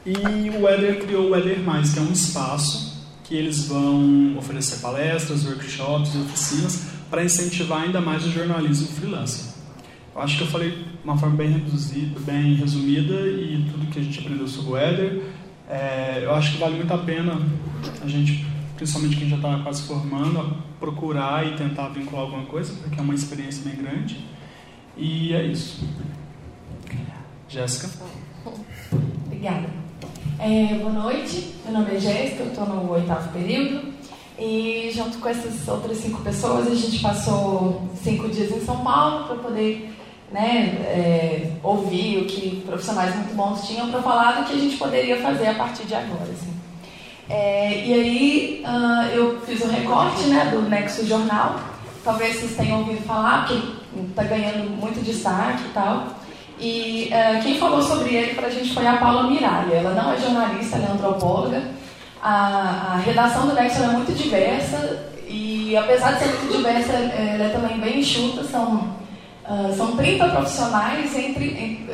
E o Eder criou o Mais, que é um espaço que eles vão oferecer palestras, workshops oficinas para incentivar ainda mais o jornalismo freelancer. Eu acho que eu falei de uma forma bem reduzida, bem resumida e tudo que a gente aprendeu sobre o Eder. É, eu acho que vale muito a pena a gente, principalmente quem já está quase formando, procurar e tentar vincular alguma coisa, porque é uma experiência bem grande. E é isso. Jéssica? Obrigada. É, boa noite, meu nome é Jéssica, eu estou no oitavo período e junto com essas outras cinco pessoas a gente passou cinco dias em São Paulo para poder né, é, ouvir o que profissionais muito bons tinham para falar do que a gente poderia fazer a partir de agora. Assim. É, e aí uh, eu fiz um recorte né, do Nexo Jornal, talvez vocês tenham ouvido falar, porque está ganhando muito destaque e tal. E uh, quem falou sobre ele para a gente foi a Paula Miralha. Ela não é jornalista, ela é antropóloga. A, a redação do Nexo é muito diversa e, apesar de ser muito diversa, ela é também bem enxuta. São, uh, são 30 profissionais entre,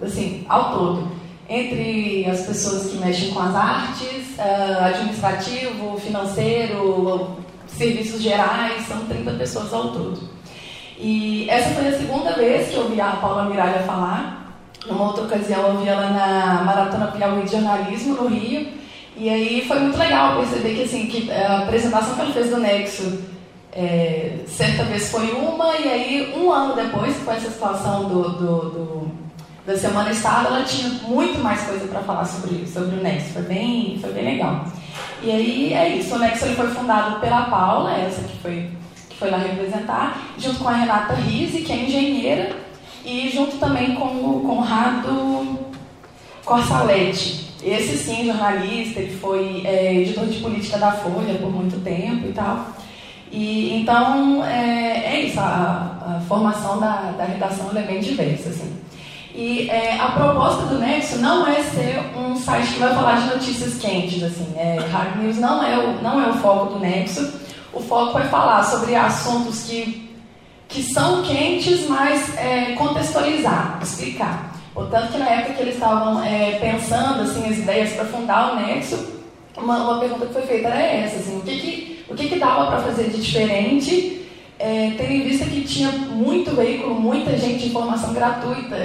assim, ao todo. Entre as pessoas que mexem com as artes, uh, administrativo, financeiro, serviços gerais, são 30 pessoas ao todo. E essa foi a segunda vez que eu vi a Paula Miralha falar. Numa outra ocasião eu vi ela na Maratona Piauí de Jornalismo, no Rio. E aí foi muito legal perceber que, assim, que a apresentação que ela fez do Nexo é, certa vez foi uma, e aí um ano depois, com essa situação do, do, do da Semana Estado, ela tinha muito mais coisa para falar sobre, sobre o Nexo. Foi bem, foi bem legal. E aí é isso, o Nexo ele foi fundado pela Paula, essa que foi foi lá representar, junto com a Renata Rise, que é engenheira, e junto também com o Conrado Corsaletti. Esse sim, jornalista, ele foi é, editor de política da Folha por muito tempo e tal. E, então, é, é isso, a, a, formação da, da redação é bem diversa. Assim. E é, a proposta do Nexo não é ser um site que vai falar de notícias quentes. Assim, é, Hard News não é, o, não é o foco do Nexo o foco é falar sobre assuntos que, que são quentes, mas é, contextualizar, explicar. Portanto, que na época que eles estavam é, pensando assim, as ideias para fundar o Nexo, uma, uma, pergunta que foi feita era essa, assim, o que, que, o que, que dava para fazer de diferente, é, tendo em vista que tinha muito veículo, muita gente de informação gratuita,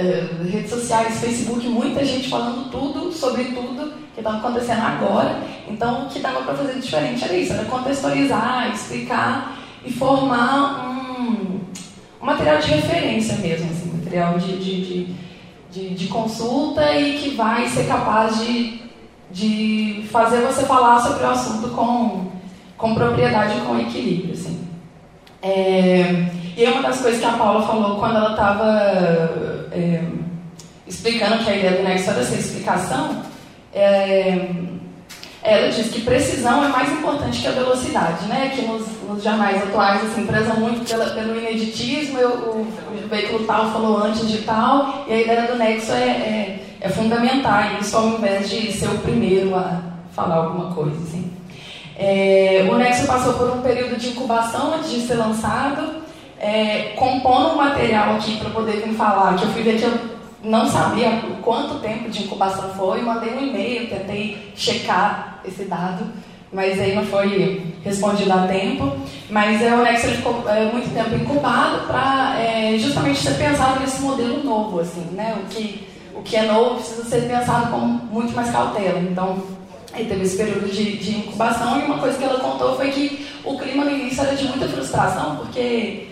redes sociais, Facebook, muita gente falando tudo sobre tudo, que estava acontecendo agora. Então, o que dava para fazer diferente era isso, era contextualizar, explicar e formar um, um material de referência mesmo, assim, material de, de, de, de, consulta e que vai ser capaz de, de fazer você falar sobre o assunto com, com propriedade e com equilíbrio. Assim. É, e uma das coisas que a Paula falou quando ela estava é, explicando que a ideia do Nexo era essa explicação, é, ela diz que precisão é mais importante que a velocidade, né? Que nos, nos jornais atuais assim, prezam muito pela, pelo ineditismo, eu, o, o, veículo tal falou antes de tal, e a ideia do nexo é, é, é fundamentar isso ao invés de ser o primeiro a falar alguma coisa. Assim. É, o Nexo passou por um período de incubação antes de ser lançado, é, compondo um material aqui para poder vir falar, que eu fui ver que eu não sabia quanto tempo de incubação foi, mandei um e-mail, tentei checar esse dado, mas aí não foi respondido a tempo. Mas é, o Nex ele ficou é, muito tempo incubado para é, justamente ser pensado nesse modelo novo, assim, né? O que, o que é novo precisa ser pensado com muito mais cautela. Então, ele teve esse período de, de incubação e uma coisa que ela contou foi que o clima no início era de muita frustração, porque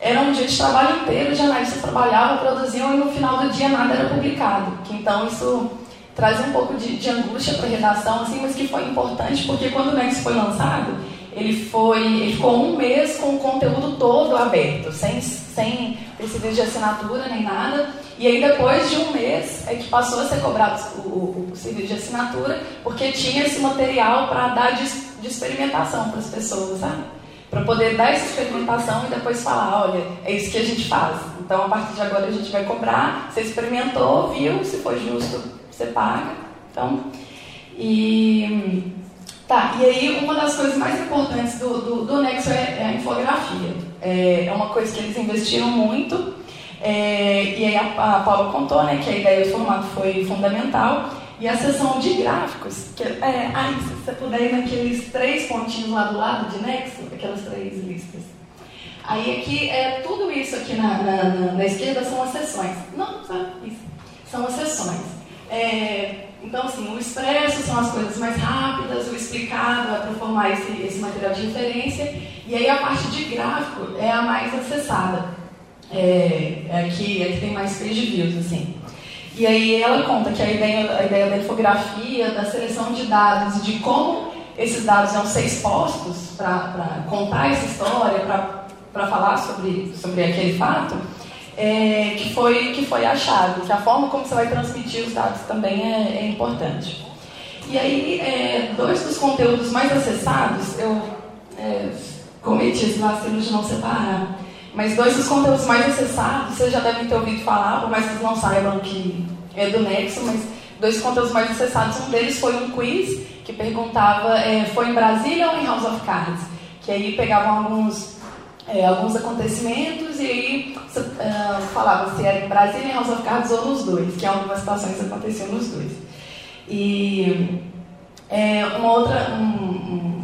era um dia de trabalho inteiro, de analistas trabalhavam, produziam e no final do dia nada era publicado. Então isso traz um pouco de, de angústia para a redação, assim, mas que foi importante porque quando o Nex foi lançado, ele foi, ele ficou um mês com o conteúdo todo aberto, sem, sem receber de assinatura nem nada. E aí depois de um mês é que passou a ser cobrado o, o, o serviço de assinatura, porque tinha esse material para dar de, de experimentação para as pessoas, sabe? Para poder dar essa experimentação e depois falar, olha, é isso que a gente faz. Então, a partir de agora a gente vai cobrar, você experimentou, viu, se for justo, você paga. Então, e tá, e aí uma das coisas mais importantes do, do, do Nexo é, é a infografia. É, é, uma coisa que eles investiram muito. É, e aí a, a Paula contou né, que a ideia do formato foi fundamental. E a seção de gráficos, que é, aí, se você puder ir naqueles três pontinhos lá do lado de Nexo, aquelas três listas. Aí aqui, é, tudo isso aqui na, na, na, na esquerda são as sessões. Não, sabe? Isso. São as sessões. É, então, assim, o expresso são as coisas mais rápidas, o explicado é para formar esse, esse material de referência, e aí a parte de gráfico é a mais acessada. É, é aqui, é que tem mais page views, assim. E aí ela conta que a ideia, a ideia da infografia, da seleção de dados e de como esses dados vão ser expostos para contar essa história, para falar sobre, sobre aquele fato, é, que, foi, que foi achado. Que a forma como você vai transmitir os dados também é, é importante. E aí, é, dois dos conteúdos mais acessados, eu é, cometi esse vacilo de não separar. Mas dois dos conteúdos mais acessados, vocês já devem ter ouvido falar, por mais que vocês não saibam que é do Nexo, mas dois conteúdos mais acessados, um deles foi um quiz que perguntava, é, foi em Brasília ou em House of Cards? Que aí pegavam alguns, é, alguns acontecimentos e aí uh, falava se era em Brasília, em House of Cards ou nos dois, que algumas situações aconteciam nos dois. E é, uma outra, um, um,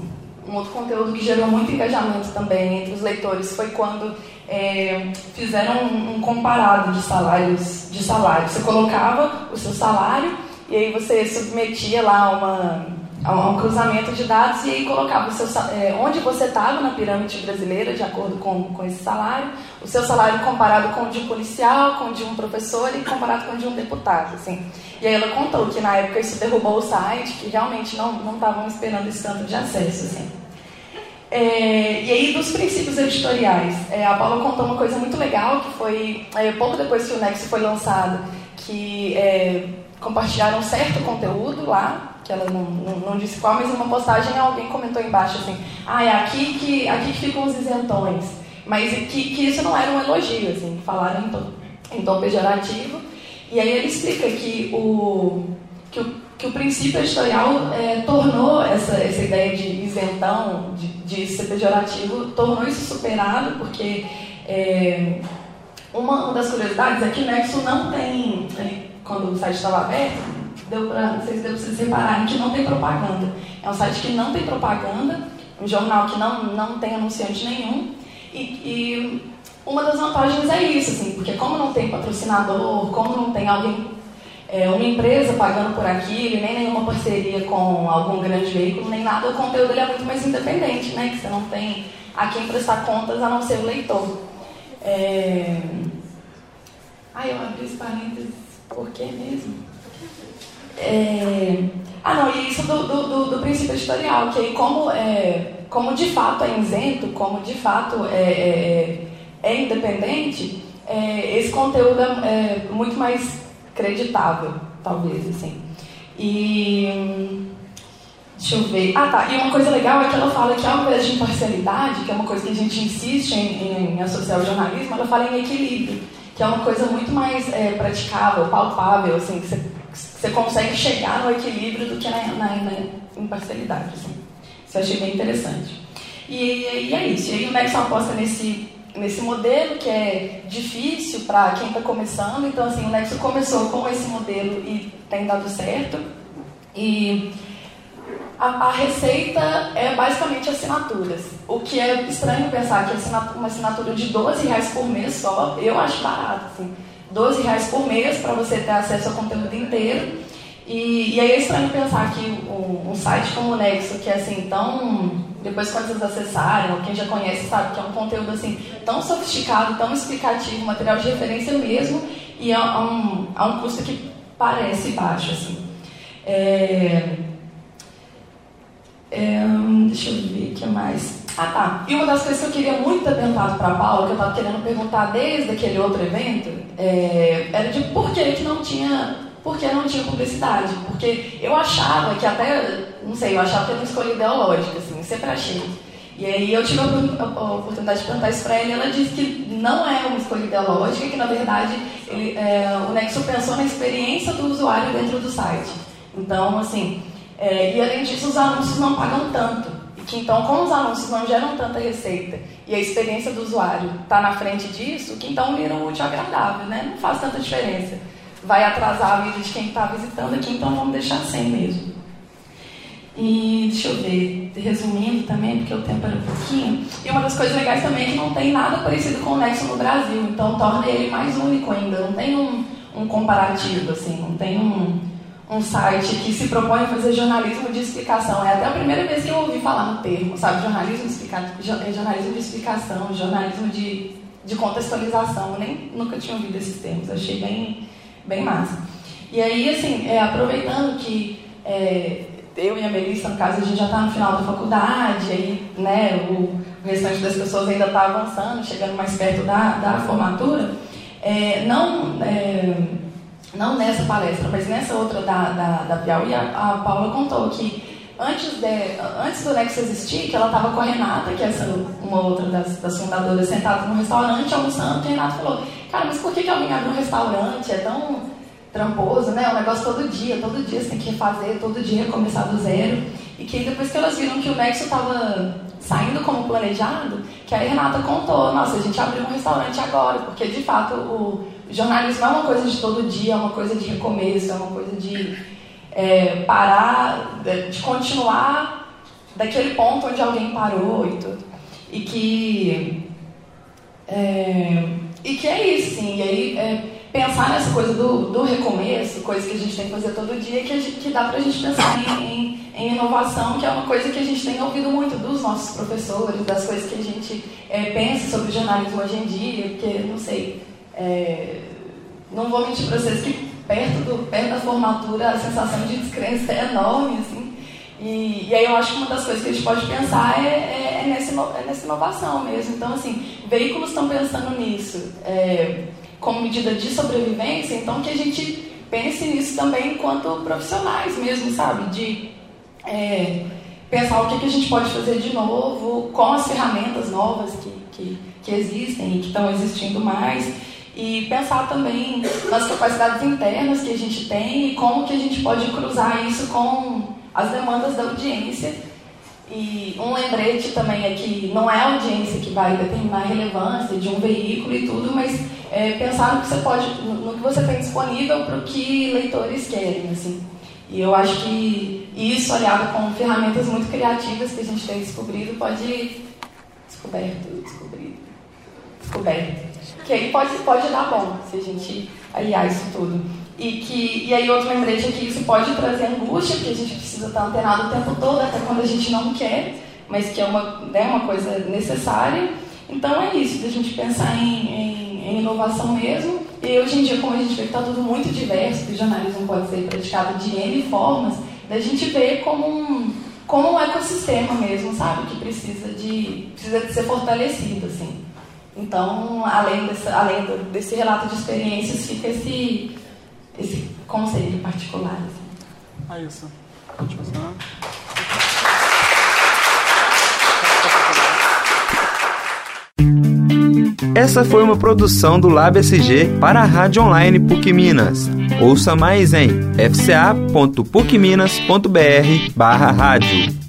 um outro conteúdo que gerou muito engajamento também entre os leitores foi quando é, fizeram um, um, comparado de salários, de salário. Você colocava o seu salário e aí você submetia lá uma, a um cruzamento de dados e aí colocava o seu, é, onde você estava na pirâmide brasileira, de acordo com, com esse salário, o seu salário comparado com o de um policial, com o de um professor e comparado com o de um deputado. Assim. E aí ela contou que na época isso derrubou o site, que realmente não estavam esperando esse tanto de acesso. Assim. É, e aí, dos princípios editoriais, é, a Paula contou uma coisa muito legal, que foi é, pouco depois que o Nexo foi lançado, que é, compartilharam certo conteúdo lá, que ela não, não, não, disse qual, mas uma postagem alguém comentou embaixo assim, ah, é aqui que, aqui que ficam os isentões. Mas que, que isso não era um elogio, assim, falaram em tom, em tom pejorativo. E aí ele explica que o, que o que o princípio editorial é, tornou essa, essa ideia de isentão, de, de ser pejorativo, tornou isso superado, porque é, uma, das curiosidades é que o Nexo não tem, quando o site estava aberto, deu pra, não sei se deu vocês repararem que não tem propaganda. É um site que não tem propaganda, um jornal que não, não tem anunciante nenhum, e, e uma das vantagens é isso, assim, porque como não tem patrocinador, como não tem alguém é, uma empresa pagando por aquilo, nem nenhuma parceria com algum grande veículo, nem nada, o conteúdo ele é muito mais independente, né? Que você não tem a quem prestar contas a não ser o leitor. É... Ah, eu abri esse parênteses, por que mesmo? É... Ah, não, e isso do, do, do, do, princípio editorial, que aí como, é, como de fato é isento, como de fato é, é, é independente, é, esse conteúdo é, é muito mais creditável, talvez, assim. E. Deixa eu ver. Ah, tá. E uma coisa legal é que ela fala que ao invés de imparcialidade, que é uma coisa que a gente insiste em, em associar ao jornalismo, ela fala em equilíbrio, que é uma coisa muito mais é, praticável, palpável, assim, que você, você consegue chegar no equilíbrio do que na, na, na imparcialidade. Assim. Isso eu achei bem interessante. E, e, é isso. E aí o Nexo aposta nesse nesse modelo que é difícil para quem está começando. Então, assim, o Nexo começou com esse modelo e tem dado certo. E a, a, receita é basicamente assinaturas. O que é estranho pensar que uma assinatura de 12 reais por mês só, eu acho barato. Assim. 12 reais por mês para você ter acesso ao conteúdo inteiro. E, e aí é estranho pensar que um, um, site como o Nexo, que é assim tão. Depois quando vocês acessarem, ou quem já conhece sabe que é um conteúdo assim tão sofisticado, tão explicativo, material de referência mesmo, e a um, a um custo que parece baixo. Assim. É, é, deixa eu ver o que mais. Ah, tá. E uma das coisas que eu queria muito ter perguntado para a Paula, que eu estava querendo perguntar desde aquele outro evento, é, era de por que, que não tinha porque não tinha publicidade. Porque eu achava que até, não sei, eu achava que era uma escolha ideológica, assim, sempre achei. E aí eu tive a oportunidade de perguntar isso para ela e ela disse que não é uma escolha ideológica, que na verdade ele, é, o Nexo pensou na experiência do usuário dentro do site. Então, assim, é, e além disso, os anúncios não pagam tanto. E que então, como os anúncios não geram tanta receita e a experiência do usuário está na frente disso, que então vira um útil agradável, né? Não faz tanta diferença. Vai atrasar a vida de quem está visitando aqui, então vamos deixar sem mesmo. E deixa eu ver, resumindo também, porque o tempo era um pouquinho. E uma das coisas legais também é que não tem nada parecido com o Nexo no Brasil, então torna ele mais único ainda. Não tem um, um comparativo, assim, não tem um, um site que se propõe a fazer jornalismo de explicação. É até a primeira vez que eu ouvi falar no termo, sabe? Jornalismo de, explica... É jornalismo de explicação, jornalismo de, de contextualização. Eu nem nunca tinha ouvido esses termos, achei bem, bem massa. E aí, assim, é, aproveitando que é, eu e a Melissa, no caso, a gente já está no final da faculdade, aí né, o, restante das pessoas ainda está avançando, chegando mais perto da, da formatura, é, não, é, não nessa palestra, mas nessa outra da, da, da Piauí, a, a Paula contou que antes, de, antes do Nex existir, que ela estava com a Renata, que é essa uma outra das, das fundadoras, sentada num restaurante almoçando, e a Renata falou, cara, mas por que, que alguém abre um restaurante? É tão tramposo, né? Um negócio todo dia, todo dia você tem que refazer, todo dia começar do zero. E que depois que elas viram que o Nexo estava saindo como planejado, que a Renata contou, nossa, a gente abriu um restaurante agora, porque de fato o jornalismo é uma coisa de todo dia, é uma coisa de recomeço, é uma coisa de é, parar, de continuar daquele ponto onde alguém parou e tudo. E que. É, e que é isso, sim. E aí, é, pensar nessa coisa do, do recomeço, coisa que a gente tem que fazer todo dia, que, gente, que dá para a gente pensar em, em, em, inovação, que é uma coisa que a gente tem ouvido muito dos nossos professores, das coisas que a gente é, pensa sobre jornalismo hoje em dia, porque, não sei, é, não vou mentir para vocês que perto, do, perto da formatura a sensação de descrença é enorme, assim, e, e, aí eu acho que uma das coisas que a gente pode pensar é, é, é, nessa, é nessa inovação mesmo. Então, assim, veículos estão pensando nisso. É, como medida de sobrevivência, então que a gente pense nisso também enquanto profissionais mesmo, sabe? De é, pensar o que, que a gente pode fazer de novo com as ferramentas novas que, que, que existem e que estão existindo mais e pensar também nas capacidades internas que a gente tem e como que a gente pode cruzar isso com as demandas da audiência. E um lembrete também é que não é a audiência que vai determinar a relevância de um veículo e tudo, mas é, pensar no que você pode, no que você tem disponível para o que leitores querem, assim. E eu acho que isso, aliado com ferramentas muito criativas que a gente tem descobrido, pode descoberto, descobrido, descoberto, que aí pode pode dar bom se a gente aliar isso tudo. E que e aí outro lembrete é que isso pode trazer angústia, porque a gente precisa estar antenado o tempo todo, até quando a gente não quer, mas que é uma, né, uma coisa necessária. Então é isso, da gente pensar em, em em inovação mesmo. E hoje em dia, como a gente vê que está tudo muito diverso, que o jornalismo pode ser praticado de N formas, da gente vê como um, como um ecossistema mesmo, sabe? Que precisa de, precisa de ser fortalecido, assim. Então, além desse, além desse relato de experiências, fica esse, esse conceito particular. Assim. Ah, isso. Pode passar. Essa foi uma produção do Lab SG para a Rádio Online PUC Minas. Ouça mais em fca.pucminas.br barra rádio.